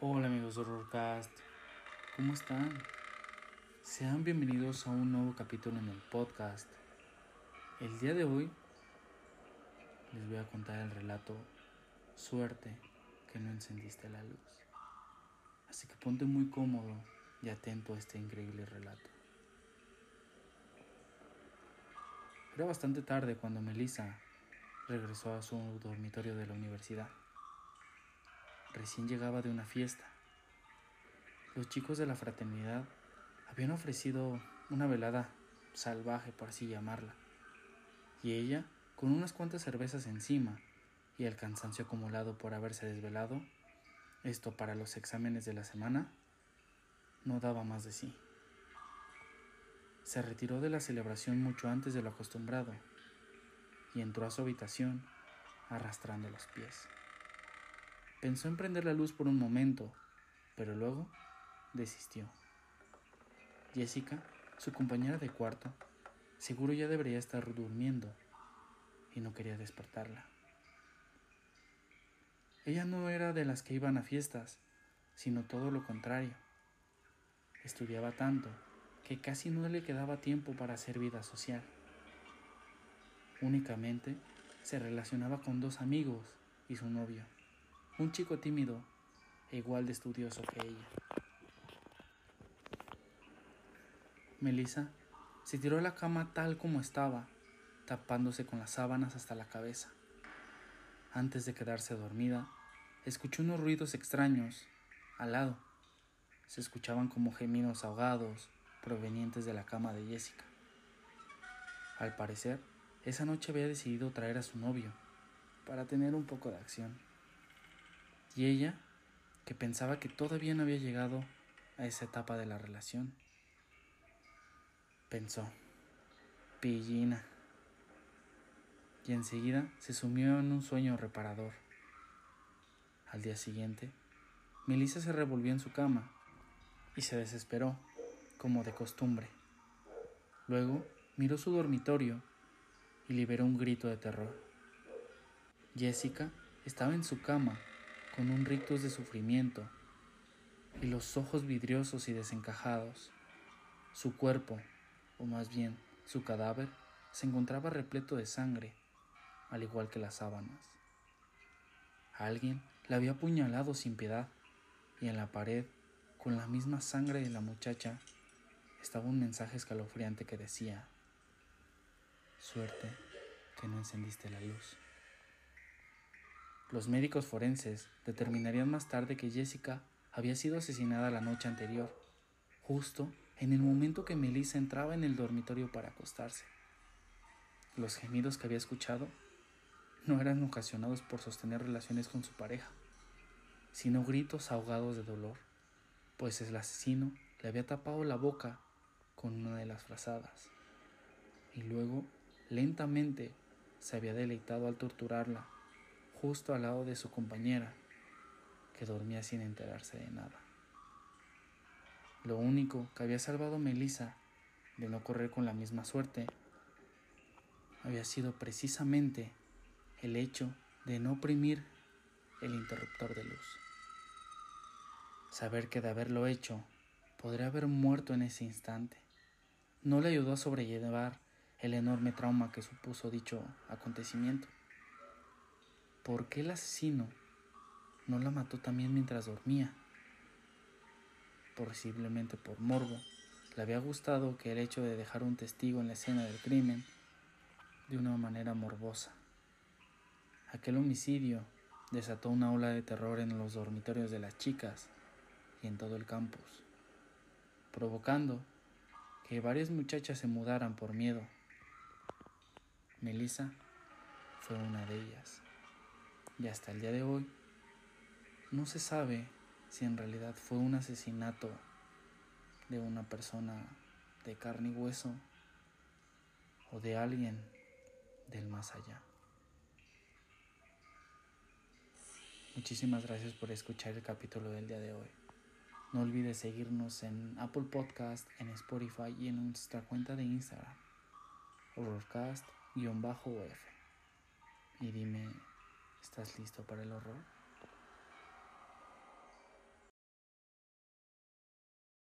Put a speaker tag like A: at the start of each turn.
A: Hola amigos de Horrorcast, ¿cómo están? Sean bienvenidos a un nuevo capítulo en el podcast. El día de hoy les voy a contar el relato Suerte que no encendiste la luz. Así que ponte muy cómodo y atento a este increíble relato. Era bastante tarde cuando Melissa regresó a su dormitorio de la universidad. Recién llegaba de una fiesta. Los chicos de la fraternidad habían ofrecido una velada salvaje, por así llamarla, y ella, con unas cuantas cervezas encima y el cansancio acumulado por haberse desvelado, esto para los exámenes de la semana, no daba más de sí. Se retiró de la celebración mucho antes de lo acostumbrado y entró a su habitación arrastrando los pies. Pensó en prender la luz por un momento, pero luego desistió. Jessica, su compañera de cuarto, seguro ya debería estar durmiendo y no quería despertarla. Ella no era de las que iban a fiestas, sino todo lo contrario. Estudiaba tanto que casi no le quedaba tiempo para hacer vida social. Únicamente se relacionaba con dos amigos y su novio, un chico tímido e igual de estudioso que ella. Melissa se tiró a la cama tal como estaba, tapándose con las sábanas hasta la cabeza. Antes de quedarse dormida, escuchó unos ruidos extraños al lado. Se escuchaban como gemidos ahogados provenientes de la cama de Jessica. Al parecer, esa noche había decidido traer a su novio para tener un poco de acción. Y ella, que pensaba que todavía no había llegado a esa etapa de la relación, pensó, pillina. Y enseguida se sumió en un sueño reparador. Al día siguiente, Melissa se revolvió en su cama y se desesperó, como de costumbre. Luego miró su dormitorio y liberó un grito de terror. Jessica estaba en su cama con un rictus de sufrimiento y los ojos vidriosos y desencajados. Su cuerpo, o más bien su cadáver, se encontraba repleto de sangre, al igual que las sábanas. Alguien la había apuñalado sin piedad y en la pared, con la misma sangre de la muchacha, estaba un mensaje escalofriante que decía, Suerte que no encendiste la luz. Los médicos forenses determinarían más tarde que Jessica había sido asesinada la noche anterior, justo en el momento que Melissa entraba en el dormitorio para acostarse. Los gemidos que había escuchado no eran ocasionados por sostener relaciones con su pareja, sino gritos ahogados de dolor, pues el asesino le había tapado la boca con una de las frazadas y luego Lentamente se había deleitado al torturarla, justo al lado de su compañera, que dormía sin enterarse de nada. Lo único que había salvado a Melissa de no correr con la misma suerte había sido precisamente el hecho de no oprimir el interruptor de luz. Saber que de haberlo hecho podría haber muerto en ese instante no le ayudó a sobrellevar el enorme trauma que supuso dicho acontecimiento. ¿Por qué el asesino no la mató también mientras dormía? Posiblemente por morbo. Le había gustado que el hecho de dejar un testigo en la escena del crimen de una manera morbosa. Aquel homicidio desató una ola de terror en los dormitorios de las chicas y en todo el campus, provocando que varias muchachas se mudaran por miedo Melissa fue una de ellas. Y hasta el día de hoy no se sabe si en realidad fue un asesinato de una persona de carne y hueso o de alguien del más allá. Muchísimas gracias por escuchar el capítulo del día de hoy. No olvides seguirnos en Apple Podcast, en Spotify y en nuestra cuenta de Instagram, Horrorcast F. Y dime, ¿estás listo para el horror?